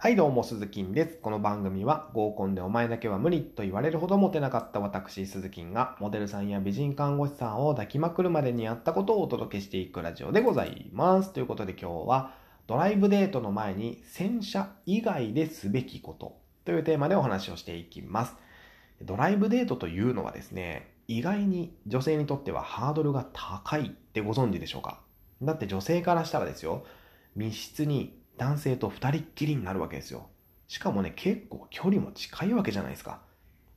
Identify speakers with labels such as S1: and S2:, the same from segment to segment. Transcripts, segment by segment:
S1: はいどうも、鈴木です。この番組は合コンでお前だけは無理と言われるほどモテなかった私、鈴木がモデルさんや美人看護師さんを抱きまくるまでにあったことをお届けしていくラジオでございます。ということで今日はドライブデートの前に洗車以外ですべきことというテーマでお話をしていきます。ドライブデートというのはですね、意外に女性にとってはハードルが高いってご存知でしょうか？だって女性からしたらですよ、密室に男性と二人っきりになるわけですよ。しかもね、結構距離も近いわけじゃないですか。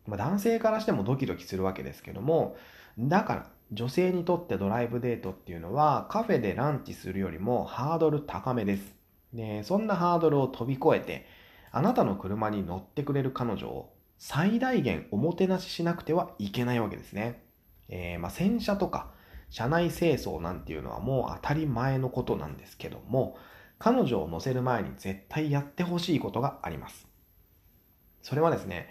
S1: まあ、男性からしてもドキドキするわけですけども、だから女性にとってドライブデートっていうのはカフェでランチするよりもハードル高めです。で、そんなハードルを飛び越えて、あなたの車に乗ってくれる彼女を最大限おもてなししなくてはいけないわけですね。えー、まあ洗車とか車内清掃なんていうのはもう当たり前のことなんですけども、彼女を乗せる前に絶対やってほしいことがあります。それはですね、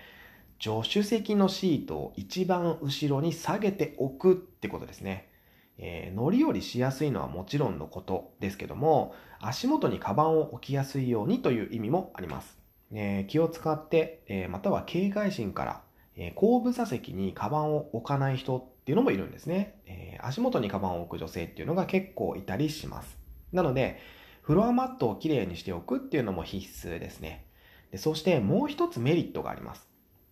S1: 助手席のシートを一番後ろに下げておくってことですね。えー、乗り降りしやすいのはもちろんのことですけども、足元にカバンを置きやすいようにという意味もあります。えー、気を使って、えー、または警戒心から、え後部座席にカバンを置かない人っていうのもいるんですね、え足元にカバンを置く女性っていうのが結構いたりします。なので、フロアマットをきれいにしておくっていうのも必須ですね。でそしてもう一つメリットがあります。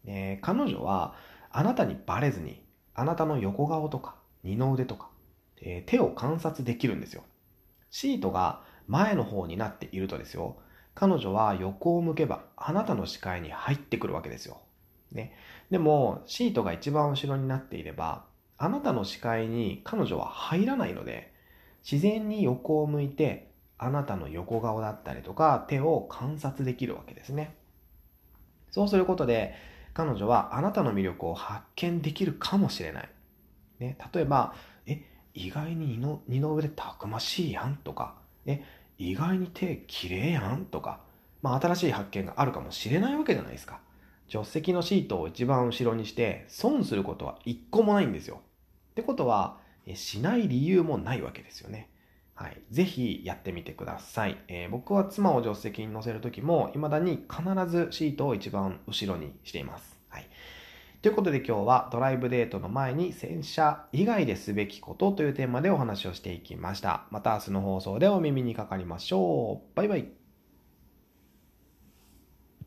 S1: え、彼女はあなたにバレずに、あなたの横顔とか二の腕とか、え、手を観察できるんですよ。シートが前の方になっているとですよ、彼女は横を向けばあなたの視界に入ってくるわけですよ。ね。でも、シートが一番後ろになっていれば、あなたの視界に彼女は入らないので、自然に横を向いてあなたの横顔だったりとか手を観察できるわけですね。そうすることで彼女はあなたの魅力を発見できるかもしれない。ね、例えば、え、意外に二の腕たくましいやんとか、え、意外に手綺麗やんとか、まあ新しい発見があるかもしれないわけじゃないですか。助手席のシートを一番後ろにして損することは一個もないんですよ。ってことは、しない理由もないわけですよね。はい。ぜひやってみてください。えー、僕は妻を助手席に乗せるときも、未だに必ずシートを一番後ろにしています。はい。ということで今日はドライブデートの前に洗車以外ですべきことというテーマでお話をしていきました。また明日の放送でお耳にかかりましょう。バイバイ。